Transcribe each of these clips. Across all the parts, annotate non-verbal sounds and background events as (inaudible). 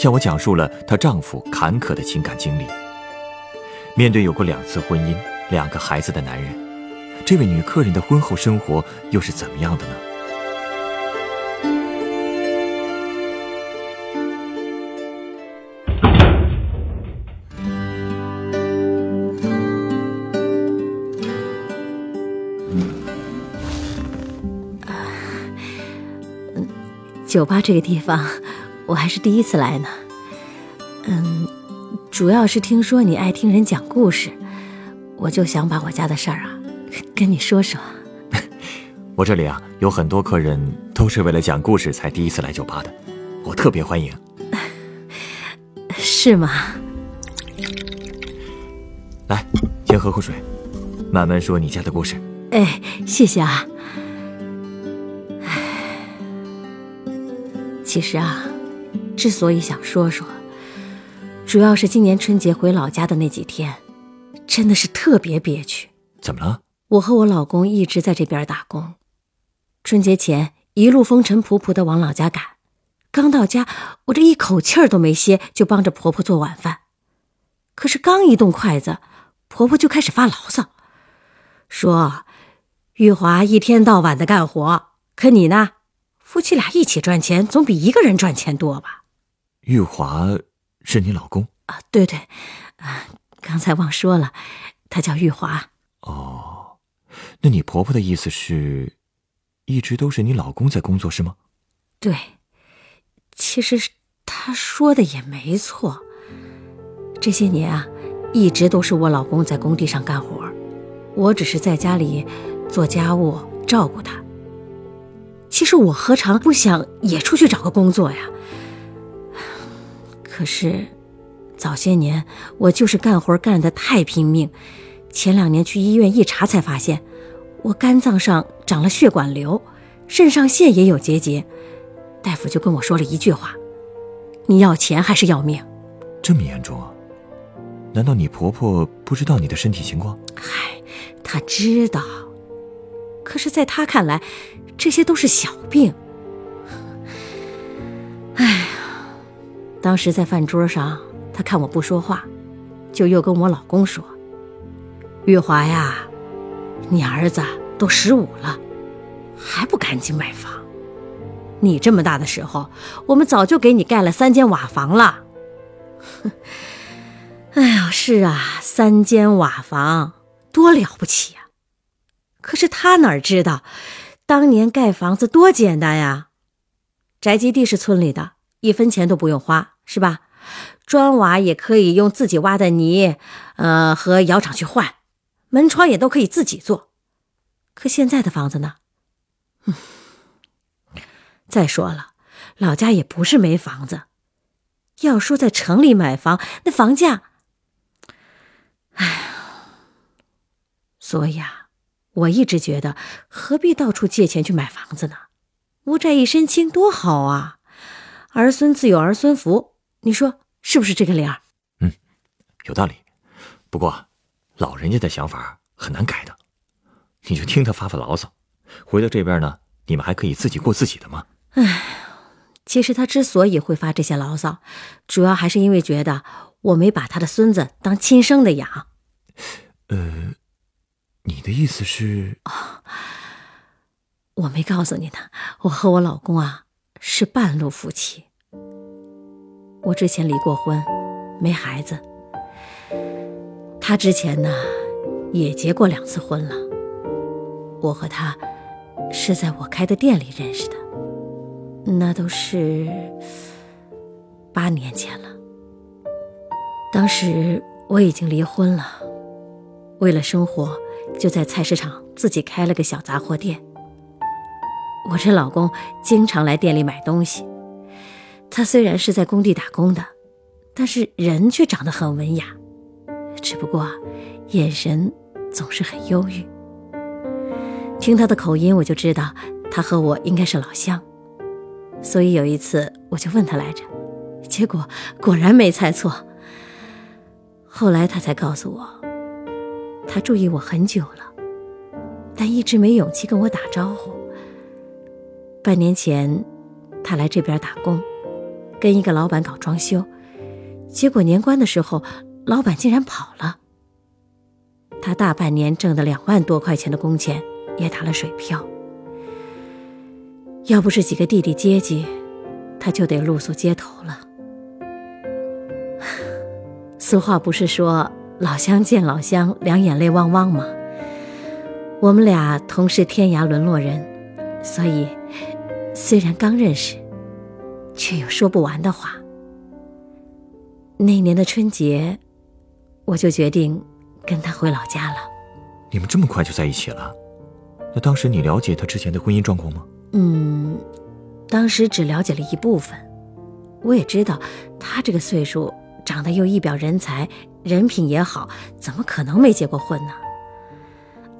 向我讲述了她丈夫坎坷的情感经历。面对有过两次婚姻、两个孩子的男人，这位女客人的婚后生活又是怎么样的呢？酒吧这个地方，我还是第一次来呢。嗯，主要是听说你爱听人讲故事，我就想把我家的事儿啊跟你说说。(laughs) 我这里啊有很多客人都是为了讲故事才第一次来酒吧的，我特别欢迎。(laughs) 是吗？来，先喝口水，慢慢说你家的故事。哎，谢谢啊。(sighs) 其实啊，之所以想说说，主要是今年春节回老家的那几天，真的是特别憋屈。怎么了？我和我老公一直在这边打工，春节前一路风尘仆仆的往老家赶，刚到家，我这一口气儿都没歇，就帮着婆婆做晚饭。可是刚一动筷子，婆婆就开始发牢骚，说：“玉华一天到晚的干活，可你呢？”夫妻俩一起赚钱，总比一个人赚钱多吧？玉华是你老公啊？对对，啊，刚才忘说了，他叫玉华。哦，那你婆婆的意思是，一直都是你老公在工作是吗？对，其实他说的也没错。这些年啊，一直都是我老公在工地上干活，我只是在家里做家务，照顾他。其实我何尝不想也出去找个工作呀？可是，早些年我就是干活干得太拼命，前两年去医院一查才发现，我肝脏上长了血管瘤，肾上腺也有结节，大夫就跟我说了一句话：“你要钱还是要命？”这么严重啊？难道你婆婆不知道你的身体情况？嗨，她知道，可是在她看来。这些都是小病。当时在饭桌上，他看我不说话，就又跟我老公说：“玉华呀，你儿子都十五了，还不赶紧买房？你这么大的时候，我们早就给你盖了三间瓦房了。(laughs) ”哎呀，是啊，三间瓦房多了不起呀！可是他哪知道？当年盖房子多简单呀，宅基地是村里的，一分钱都不用花，是吧？砖瓦也可以用自己挖的泥，呃，和窑厂去换，门窗也都可以自己做。可现在的房子呢？嗯 (laughs) 再说了，老家也不是没房子，要说在城里买房，那房价……哎呀，所以啊。我一直觉得，何必到处借钱去买房子呢？无债一身轻，多好啊！儿孙自有儿孙福，你说是不是这个理儿？嗯，有道理。不过，老人家的想法很难改的，你就听他发发牢骚。回到这边呢，你们还可以自己过自己的吗？唉，其实他之所以会发这些牢骚，主要还是因为觉得我没把他的孙子当亲生的养。呃。你的意思是？哦，我没告诉你呢。我和我老公啊是半路夫妻。我之前离过婚，没孩子。他之前呢也结过两次婚了。我和他是在我开的店里认识的，那都是八年前了。当时我已经离婚了，为了生活。就在菜市场自己开了个小杂货店。我这老公经常来店里买东西。他虽然是在工地打工的，但是人却长得很文雅，只不过眼神总是很忧郁。听他的口音，我就知道他和我应该是老乡，所以有一次我就问他来着，结果果然没猜错。后来他才告诉我，他注意我很久了，但一直没勇气跟我打招呼。半年前，他来这边打工，跟一个老板搞装修，结果年关的时候，老板竟然跑了。他大半年挣的两万多块钱的工钱。也打了水漂。要不是几个弟弟接济，他就得露宿街头了。俗话不是说“老乡见老乡，两眼泪汪汪”吗？我们俩同是天涯沦落人，所以虽然刚认识，却有说不完的话。那年的春节，我就决定跟他回老家了。你们这么快就在一起了？那当时你了解他之前的婚姻状况吗？嗯，当时只了解了一部分。我也知道，他这个岁数，长得又一表人才，人品也好，怎么可能没结过婚呢？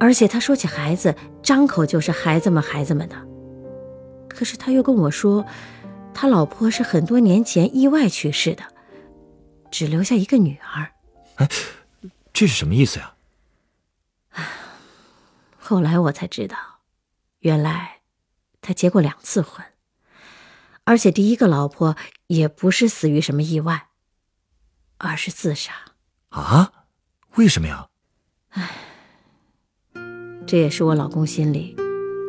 而且他说起孩子，张口就是孩子们孩子们的。可是他又跟我说，他老婆是很多年前意外去世的，只留下一个女儿。哎，这是什么意思呀？(sighs) 后来我才知道，原来他结过两次婚，而且第一个老婆也不是死于什么意外，而是自杀。啊？为什么呀？唉，这也是我老公心里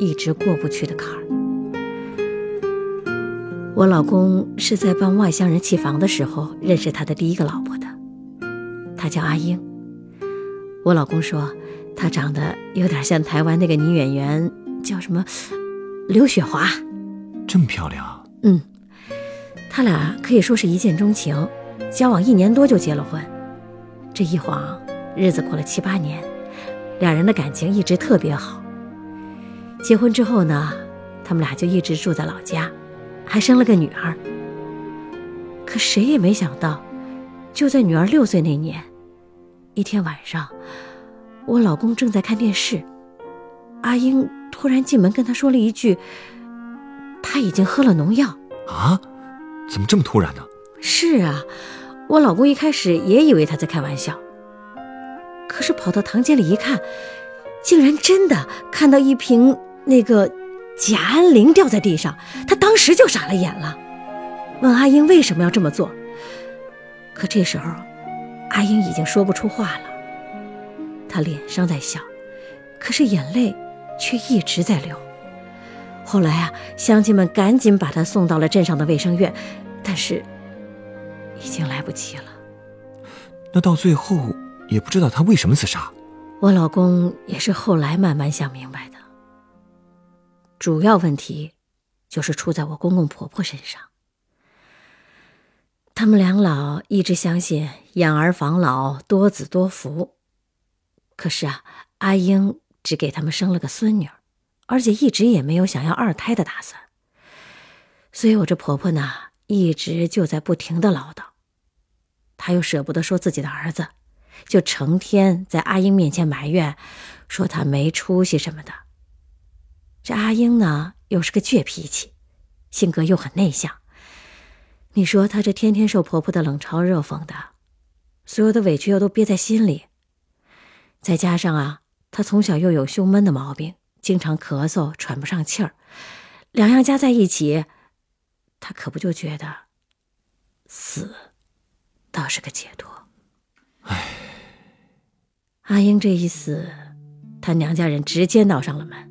一直过不去的坎儿。我老公是在帮外乡人砌房的时候认识他的第一个老婆的，她叫阿英。我老公说。她长得有点像台湾那个女演员，叫什么？刘雪华，这么漂亮。嗯，他俩可以说是一见钟情，交往一年多就结了婚。这一晃日子过了七八年，两人的感情一直特别好。结婚之后呢，他们俩就一直住在老家，还生了个女儿。可谁也没想到，就在女儿六岁那年，一天晚上。我老公正在看电视，阿英突然进门跟他说了一句：“他已经喝了农药。”啊？怎么这么突然呢？是啊，我老公一开始也以为他在开玩笑，可是跑到堂间里一看，竟然真的看到一瓶那个甲胺磷掉在地上，他当时就傻了眼了，问阿英为什么要这么做。可这时候，阿英已经说不出话了。她脸上在笑，可是眼泪却一直在流。后来啊，乡亲们赶紧把她送到了镇上的卫生院，但是已经来不及了。那到最后也不知道他为什么自杀。我老公也是后来慢慢想明白的。主要问题就是出在我公公婆婆身上。他们两老一直相信养儿防老、多子多福。可是啊，阿英只给他们生了个孙女，而且一直也没有想要二胎的打算。所以我这婆婆呢，一直就在不停的唠叨。她又舍不得说自己的儿子，就成天在阿英面前埋怨，说他没出息什么的。这阿英呢，又是个倔脾气，性格又很内向。你说她这天天受婆婆的冷嘲热讽的，所有的委屈又都憋在心里。再加上啊，她从小又有胸闷的毛病，经常咳嗽、喘不上气儿，两样加在一起，她可不就觉得死倒是个解脱。唉，阿英这一死，她娘家人直接闹上了门。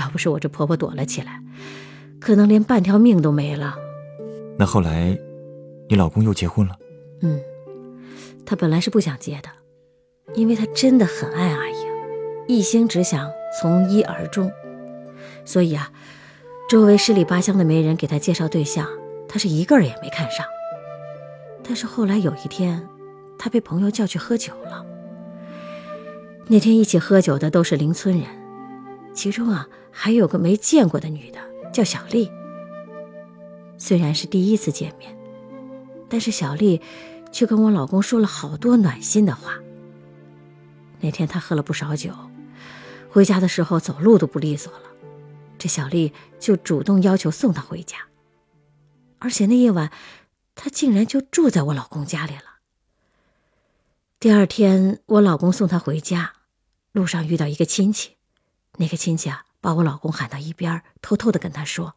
要不是我这婆婆躲了起来，可能连半条命都没了。那后来，你老公又结婚了？嗯，他本来是不想结的。因为他真的很爱阿英，一心只想从一而终，所以啊，周围十里八乡的媒人给他介绍对象，他是一个也没看上。但是后来有一天，他被朋友叫去喝酒了。那天一起喝酒的都是邻村人，其中啊还有个没见过的女的，叫小丽。虽然是第一次见面，但是小丽却跟我老公说了好多暖心的话。那天他喝了不少酒，回家的时候走路都不利索了，这小丽就主动要求送他回家，而且那夜晚，他竟然就住在我老公家里了。第二天，我老公送她回家，路上遇到一个亲戚，那个亲戚啊，把我老公喊到一边，偷偷的跟他说：“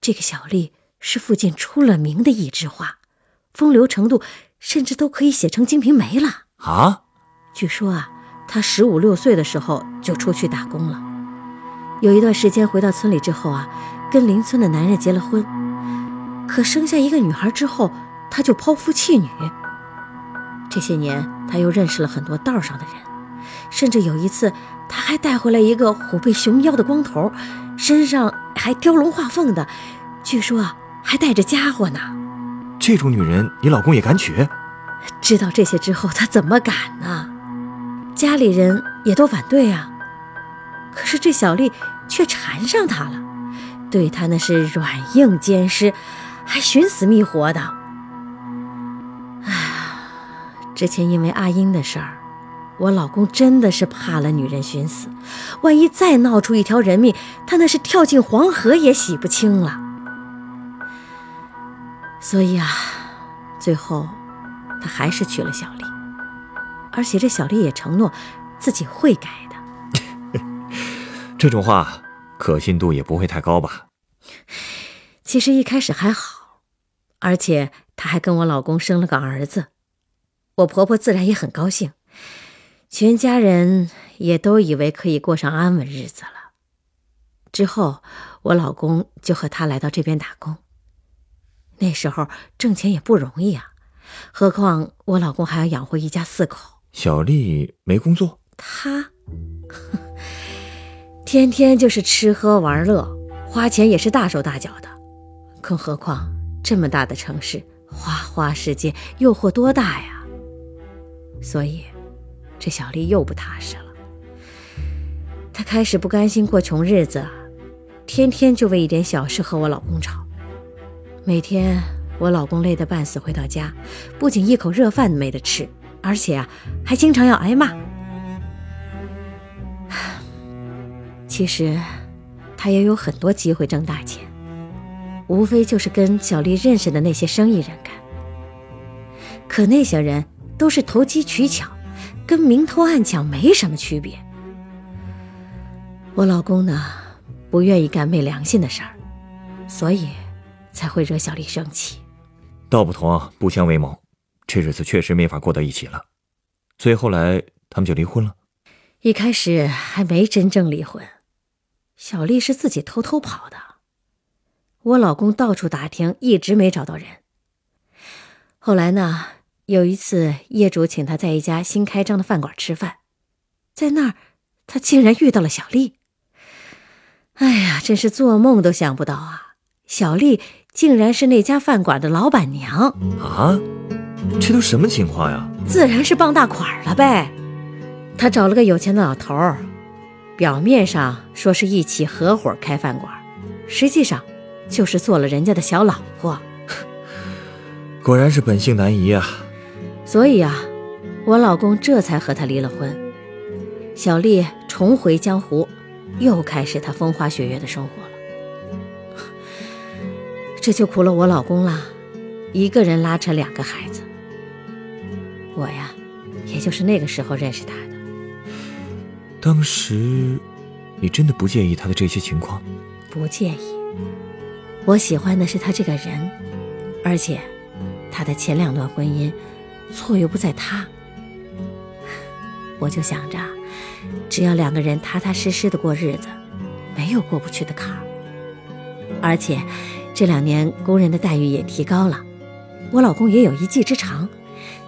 这个小丽是附近出了名的一枝花，风流程度甚至都可以写成《金瓶梅》了。”啊，据说啊，她十五六岁的时候就出去打工了，有一段时间回到村里之后啊，跟邻村的男人结了婚，可生下一个女孩之后，她就抛夫弃女。这些年，她又认识了很多道上的人，甚至有一次，他还带回来一个虎背熊腰的光头，身上还雕龙画凤的，据说啊，还带着家伙呢。这种女人，你老公也敢娶？知道这些之后，他怎么敢呢？家里人也都反对啊。可是这小丽却缠上他了，对他那是软硬兼施，还寻死觅活的。之前因为阿英的事儿，我老公真的是怕了女人寻死，万一再闹出一条人命，他那是跳进黄河也洗不清了。所以啊，最后他还是娶了小丽，而且这小丽也承诺自己会改的。(laughs) 这种话可信度也不会太高吧？其实一开始还好，而且她还跟我老公生了个儿子。我婆婆自然也很高兴，全家人也都以为可以过上安稳日子了。之后，我老公就和他来到这边打工。那时候挣钱也不容易啊，何况我老公还要养活一家四口。小丽没工作，她 (laughs) 天天就是吃喝玩乐，花钱也是大手大脚的。更何况这么大的城市，花花世界，诱惑多大呀！所以，这小丽又不踏实了。她开始不甘心过穷日子，天天就为一点小事和我老公吵。每天我老公累得半死回到家，不仅一口热饭没得吃，而且啊，还经常要挨骂。其实，他也有很多机会挣大钱，无非就是跟小丽认识的那些生意人干。可那些人……都是投机取巧，跟明偷暗抢没什么区别。我老公呢，不愿意干昧良心的事儿，所以才会惹小丽生气。道不同啊，不相为谋，这日子确实没法过到一起了。所以后来他们就离婚了。一开始还没真正离婚，小丽是自己偷偷跑的。我老公到处打听，一直没找到人。后来呢？有一次，业主请他在一家新开张的饭馆吃饭，在那儿，他竟然遇到了小丽。哎呀，真是做梦都想不到啊！小丽竟然是那家饭馆的老板娘啊！这都什么情况呀？自然是傍大款了呗。他找了个有钱的老头儿，表面上说是一起合伙开饭馆，实际上就是做了人家的小老婆。(laughs) 果然是本性难移啊！所以啊，我老公这才和她离了婚。小丽重回江湖，又开始她风花雪月的生活了。这就苦了我老公了，一个人拉扯两个孩子。我呀，也就是那个时候认识他的。当时，你真的不介意他的这些情况？不介意。我喜欢的是他这个人，而且，他的前两段婚姻。错又不在他，我就想着，只要两个人踏踏实实的过日子，没有过不去的坎儿。而且这两年工人的待遇也提高了，我老公也有一技之长，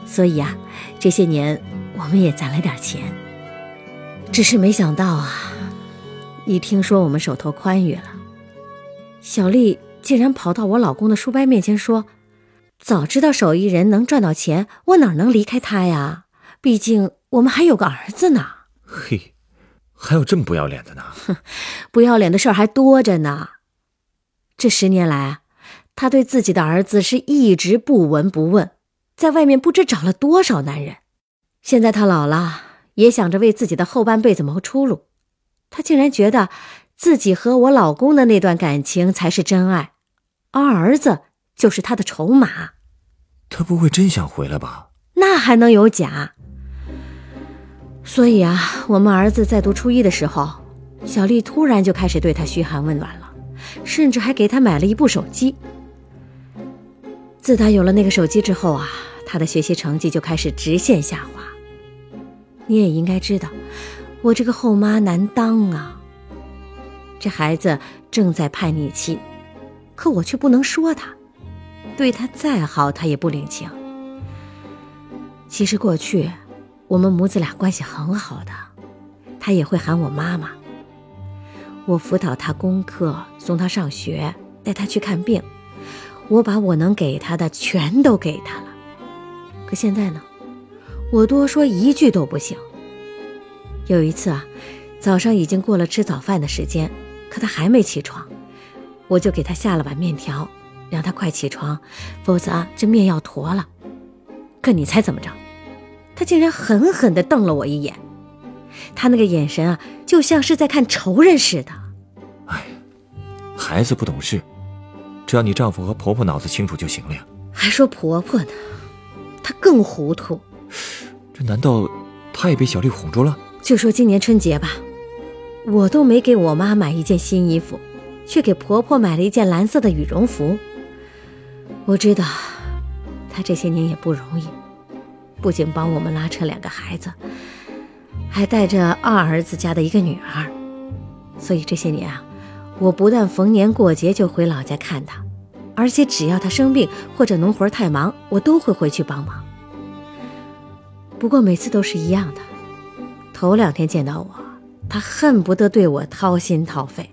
所以啊，这些年我们也攒了点钱。只是没想到啊，一听说我们手头宽裕了，小丽竟然跑到我老公的书包面前说。早知道手艺人能赚到钱，我哪能离开他呀？毕竟我们还有个儿子呢。嘿，还有这么不要脸的呢？哼，(laughs) 不要脸的事儿还多着呢。这十年来，他对自己的儿子是一直不闻不问，在外面不知找了多少男人。现在他老了，也想着为自己的后半辈子谋出路。他竟然觉得自己和我老公的那段感情才是真爱，而儿子就是他的筹码。他不会真想回来吧？那还能有假？所以啊，我们儿子在读初一的时候，小丽突然就开始对他嘘寒问暖了，甚至还给他买了一部手机。自打有了那个手机之后啊，他的学习成绩就开始直线下滑。你也应该知道，我这个后妈难当啊。这孩子正在叛逆期，可我却不能说他，对他再好他也不领情。其实过去。我们母子俩关系很好的，他也会喊我妈妈。我辅导他功课，送他上学，带他去看病，我把我能给他的全都给他了。可现在呢，我多说一句都不行。有一次啊，早上已经过了吃早饭的时间，可他还没起床，我就给他下了碗面条，让他快起床，否则这面要坨了。可你猜怎么着？他竟然狠狠地瞪了我一眼，他那个眼神啊，就像是在看仇人似的。哎，孩子不懂事，只要你丈夫和婆婆脑子清楚就行了呀。还说婆婆呢，她更糊涂。这难道她也被小丽哄住了？就说今年春节吧，我都没给我妈买一件新衣服，却给婆婆买了一件蓝色的羽绒服。我知道，他这些年也不容易。不仅帮我们拉扯两个孩子，还带着二儿子家的一个女儿，所以这些年啊，我不但逢年过节就回老家看他，而且只要他生病或者农活太忙，我都会回去帮忙。不过每次都是一样的，头两天见到我，他恨不得对我掏心掏肺，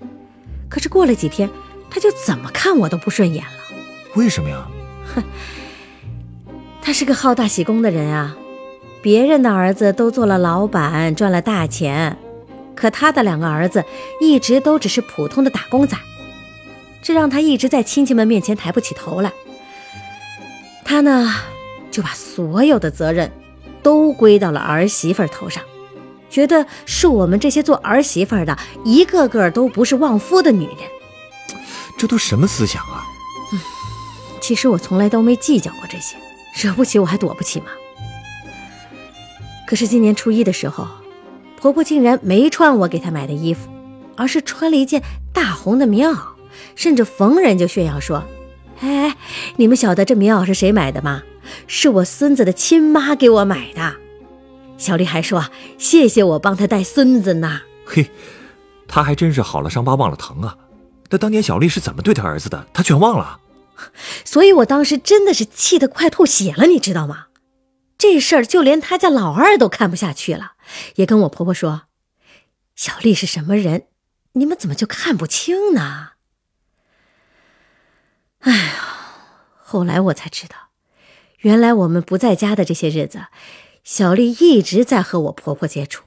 可是过了几天，他就怎么看我都不顺眼了。为什么呀？哼。(laughs) 他是个好大喜功的人啊，别人的儿子都做了老板，赚了大钱，可他的两个儿子一直都只是普通的打工仔，这让他一直在亲戚们面前抬不起头来。他呢，就把所有的责任都归到了儿媳妇头上，觉得是我们这些做儿媳妇的一个个都不是旺夫的女人。这都什么思想啊？其实我从来都没计较过这些。惹不起我还躲不起吗？可是今年初一的时候，婆婆竟然没穿我给她买的衣服，而是穿了一件大红的棉袄，甚至逢人就炫耀说：“哎，你们晓得这棉袄是谁买的吗？是我孙子的亲妈给我买的。”小丽还说：“谢谢我帮她带孙子呢。”嘿，她还真是好了伤疤忘了疼啊！那当年小丽是怎么对她儿子的，她全忘了。(laughs) 所以我当时真的是气得快吐血了，你知道吗？这事儿就连他家老二都看不下去了，也跟我婆婆说：“小丽是什么人？你们怎么就看不清呢？”哎呀，后来我才知道，原来我们不在家的这些日子，小丽一直在和我婆婆接触，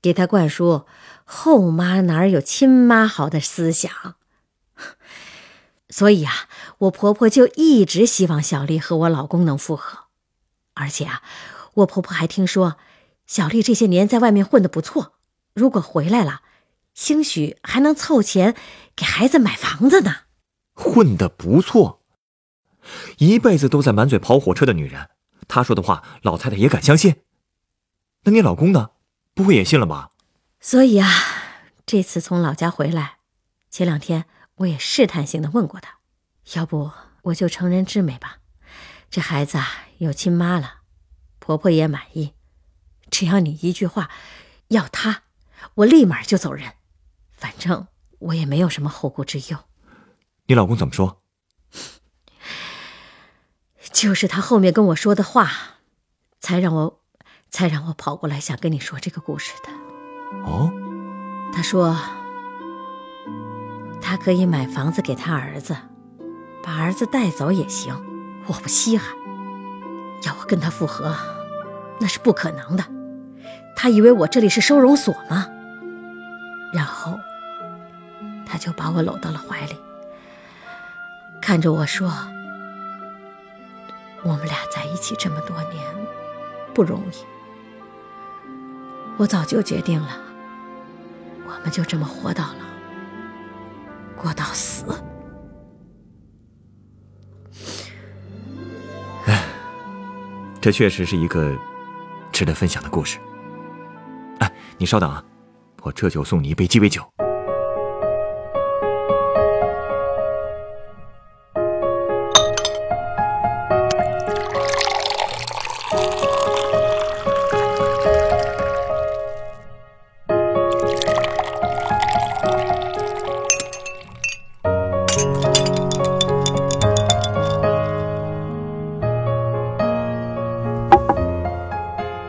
给她灌输“后妈哪有亲妈好”的思想。所以啊，我婆婆就一直希望小丽和我老公能复合，而且啊，我婆婆还听说小丽这些年在外面混得不错，如果回来了，兴许还能凑钱给孩子买房子呢。混得不错，一辈子都在满嘴跑火车的女人，她说的话，老太太也敢相信？那你老公呢？不会也信了吧？所以啊，这次从老家回来，前两天。我也试探性的问过他，要不我就成人之美吧，这孩子啊有亲妈了，婆婆也满意，只要你一句话，要他，我立马就走人，反正我也没有什么后顾之忧。你老公怎么说？就是他后面跟我说的话，才让我，才让我跑过来想跟你说这个故事的。哦，他说。他可以买房子给他儿子，把儿子带走也行，我不稀罕。要我跟他复合，那是不可能的。他以为我这里是收容所吗？然后，他就把我搂到了怀里，看着我说：“我们俩在一起这么多年，不容易。我早就决定了，我们就这么活到老，过到死。”这确实是一个值得分享的故事。哎，你稍等啊，我这就送你一杯鸡尾酒。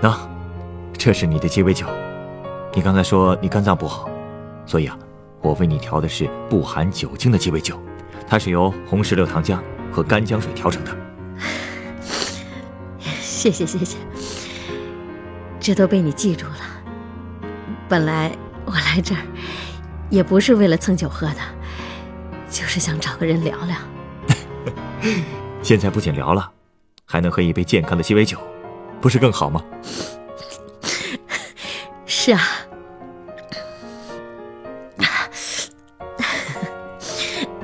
喏，这是你的鸡尾酒。你刚才说你肝脏不好，所以啊，我为你调的是不含酒精的鸡尾酒，它是由红石榴糖浆和干姜水调成的。(laughs) 谢谢谢谢，这都被你记住了。本来我来这儿也不是为了蹭酒喝的，就是想找个人聊聊。(laughs) 现在不仅聊了，还能喝一杯健康的鸡尾酒。不是更好吗？是啊，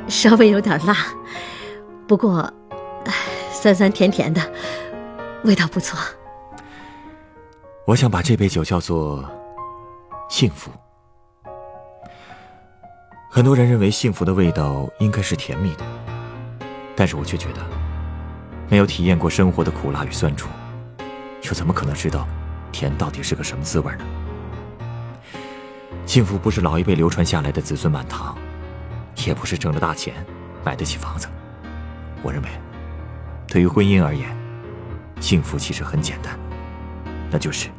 稍微有点辣，不过酸酸甜甜的，味道不错。我想把这杯酒叫做幸福。很多人认为幸福的味道应该是甜蜜的，但是我却觉得，没有体验过生活的苦辣与酸楚。又怎么可能知道甜到底是个什么滋味呢？幸福不是老一辈流传下来的子孙满堂，也不是挣了大钱买得起房子。我认为，对于婚姻而言，幸福其实很简单，那就是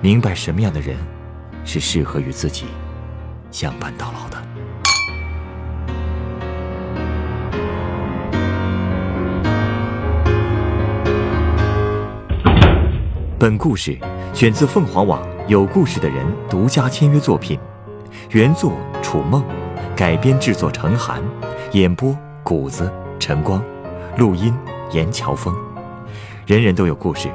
明白什么样的人是适合与自己相伴到老的。本故事选自凤凰网“有故事的人”独家签约作品，原作楚梦，改编制作陈寒，演播谷子晨光，录音严乔峰。人人都有故事，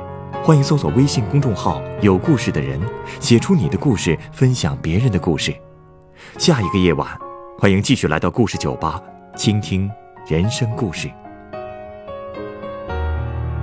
欢迎搜索微信公众号“有故事的人”，写出你的故事，分享别人的故事。下一个夜晚，欢迎继续来到故事酒吧，倾听人生故事。